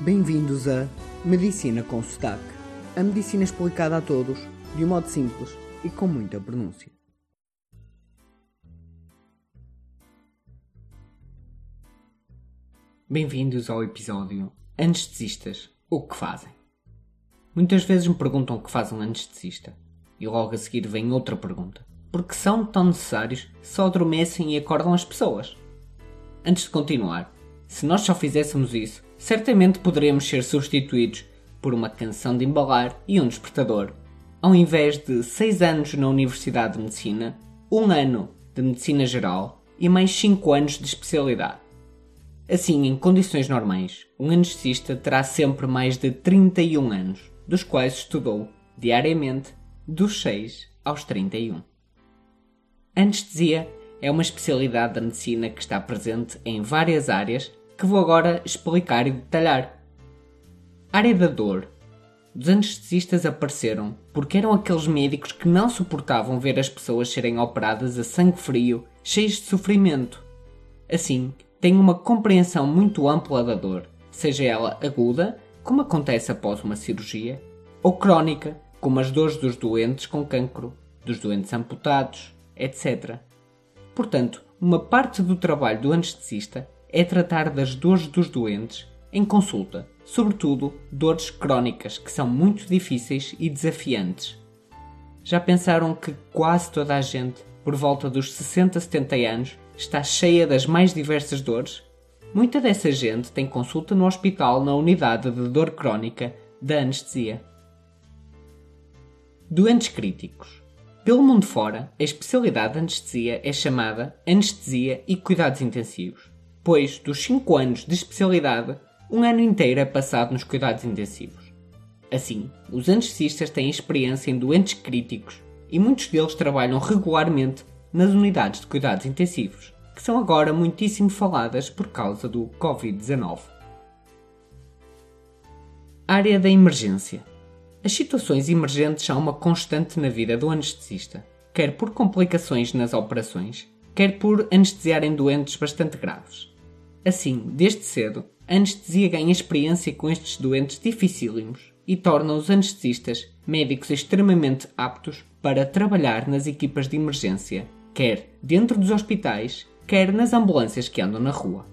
Bem-vindos a Medicina com Sotaque. A medicina explicada a todos, de um modo simples e com muita pronúncia. Bem-vindos ao episódio Anestesistas, o que fazem? Muitas vezes me perguntam o que faz um anestesista e logo a seguir vem outra pergunta. Por que são tão necessários só adormecem e acordam as pessoas? Antes de continuar, se nós só fizéssemos isso, certamente poderíamos ser substituídos por uma canção de embalar e um despertador. Ao invés de 6 anos na Universidade de Medicina, um ano de Medicina Geral e mais 5 anos de especialidade. Assim, em condições normais, um anestesista terá sempre mais de 31 anos, dos quais estudou, diariamente, dos 6 aos 31. Anestesia é uma especialidade da medicina que está presente em várias áreas que vou agora explicar e detalhar. Área da dor. Os anestesistas apareceram porque eram aqueles médicos que não suportavam ver as pessoas serem operadas a sangue frio, cheias de sofrimento. Assim, têm uma compreensão muito ampla da dor, seja ela aguda, como acontece após uma cirurgia, ou crónica, como as dores dos doentes com cancro, dos doentes amputados, etc. Portanto, uma parte do trabalho do anestesista é tratar das dores dos doentes em consulta, sobretudo dores crónicas que são muito difíceis e desafiantes. Já pensaram que quase toda a gente, por volta dos 60, 70 anos, está cheia das mais diversas dores? Muita dessa gente tem consulta no hospital na unidade de dor crónica da anestesia. Doentes críticos. Pelo mundo fora, a especialidade de anestesia é chamada anestesia e cuidados intensivos pois dos 5 anos de especialidade, um ano inteiro é passado nos cuidados intensivos. Assim, os anestesistas têm experiência em doentes críticos e muitos deles trabalham regularmente nas unidades de cuidados intensivos, que são agora muitíssimo faladas por causa do Covid-19. Área da emergência. As situações emergentes são uma constante na vida do anestesista, quer por complicações nas operações, quer por anestesiarem doentes bastante graves. Assim, desde cedo, a anestesia ganha experiência com estes doentes dificílimos e torna os anestesistas médicos extremamente aptos para trabalhar nas equipas de emergência, quer dentro dos hospitais, quer nas ambulâncias que andam na rua.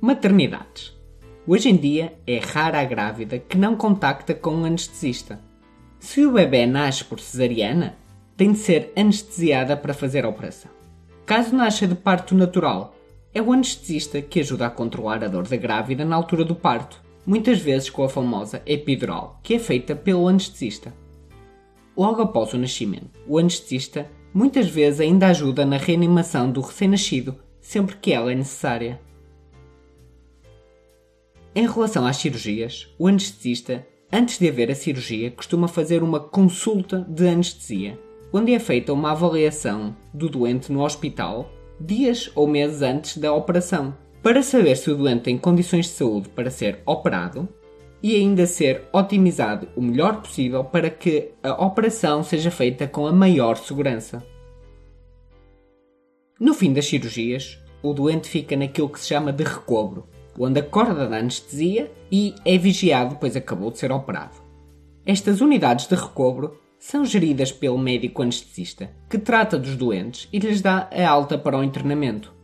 Maternidades. Hoje em dia é rara a grávida que não contacta com um anestesista. Se o bebê nasce por cesariana, tem de ser anestesiada para fazer a operação. Caso nasça de parto natural, é o anestesista que ajuda a controlar a dor da grávida na altura do parto, muitas vezes com a famosa epidural, que é feita pelo anestesista. Logo após o nascimento, o anestesista muitas vezes ainda ajuda na reanimação do recém-nascido, sempre que ela é necessária. Em relação às cirurgias, o anestesista, antes de haver a cirurgia, costuma fazer uma consulta de anestesia, onde é feita uma avaliação do doente no hospital dias ou meses antes da operação, para saber se o doente tem condições de saúde para ser operado e ainda ser otimizado o melhor possível para que a operação seja feita com a maior segurança. No fim das cirurgias, o doente fica naquilo que se chama de recobro, onde acorda da anestesia e é vigiado pois acabou de ser operado. Estas unidades de recobro são geridas pelo médico anestesista, que trata dos doentes e lhes dá a alta para o internamento.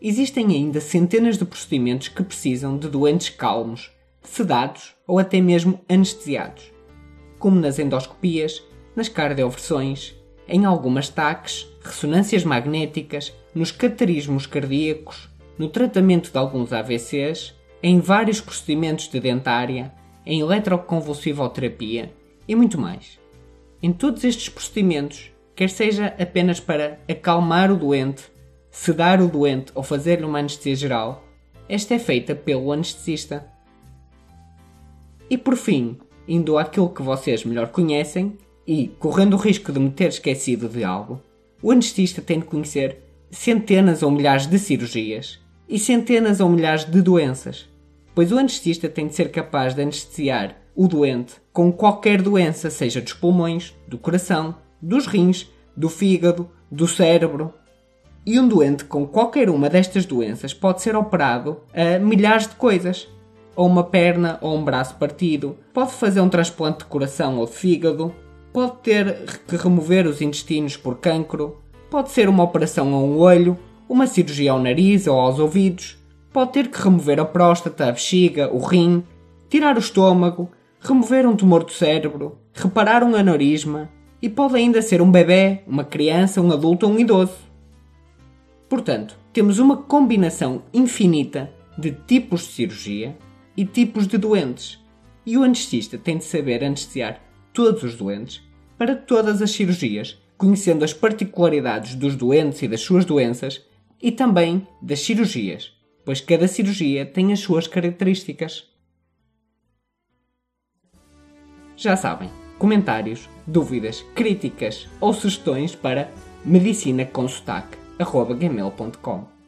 Existem ainda centenas de procedimentos que precisam de doentes calmos, sedados ou até mesmo anestesiados, como nas endoscopias, nas cardioversões, em algumas taques, ressonâncias magnéticas, nos cateterismos cardíacos, no tratamento de alguns AVCs, em vários procedimentos de dentária, em eletroconvulsivoterapia e muito mais. Em todos estes procedimentos, quer seja apenas para acalmar o doente, sedar o doente ou fazer-lhe uma anestesia geral, esta é feita pelo anestesista. E por fim, indo àquilo que vocês melhor conhecem e correndo o risco de me ter esquecido de algo, o anestesista tem de conhecer centenas ou milhares de cirurgias e centenas ou milhares de doenças, pois o anestesista tem de ser capaz de anestesiar o doente com qualquer doença, seja dos pulmões, do coração, dos rins, do fígado, do cérebro. E um doente com qualquer uma destas doenças pode ser operado a milhares de coisas. Ou uma perna ou um braço partido, pode fazer um transplante de coração ou de fígado, pode ter que remover os intestinos por cancro, pode ser uma operação a um olho, uma cirurgia ao nariz ou aos ouvidos, pode ter que remover a próstata, a bexiga, o rim, tirar o estômago, remover um tumor do cérebro, reparar um aneurisma e pode ainda ser um bebê, uma criança, um adulto ou um idoso. Portanto, temos uma combinação infinita de tipos de cirurgia e tipos de doentes. E o anestesista tem de saber anestesiar todos os doentes para todas as cirurgias, conhecendo as particularidades dos doentes e das suas doenças e também das cirurgias, pois cada cirurgia tem as suas características. Já sabem, comentários, dúvidas, críticas ou sugestões para medicinaconsotaque.gmail.com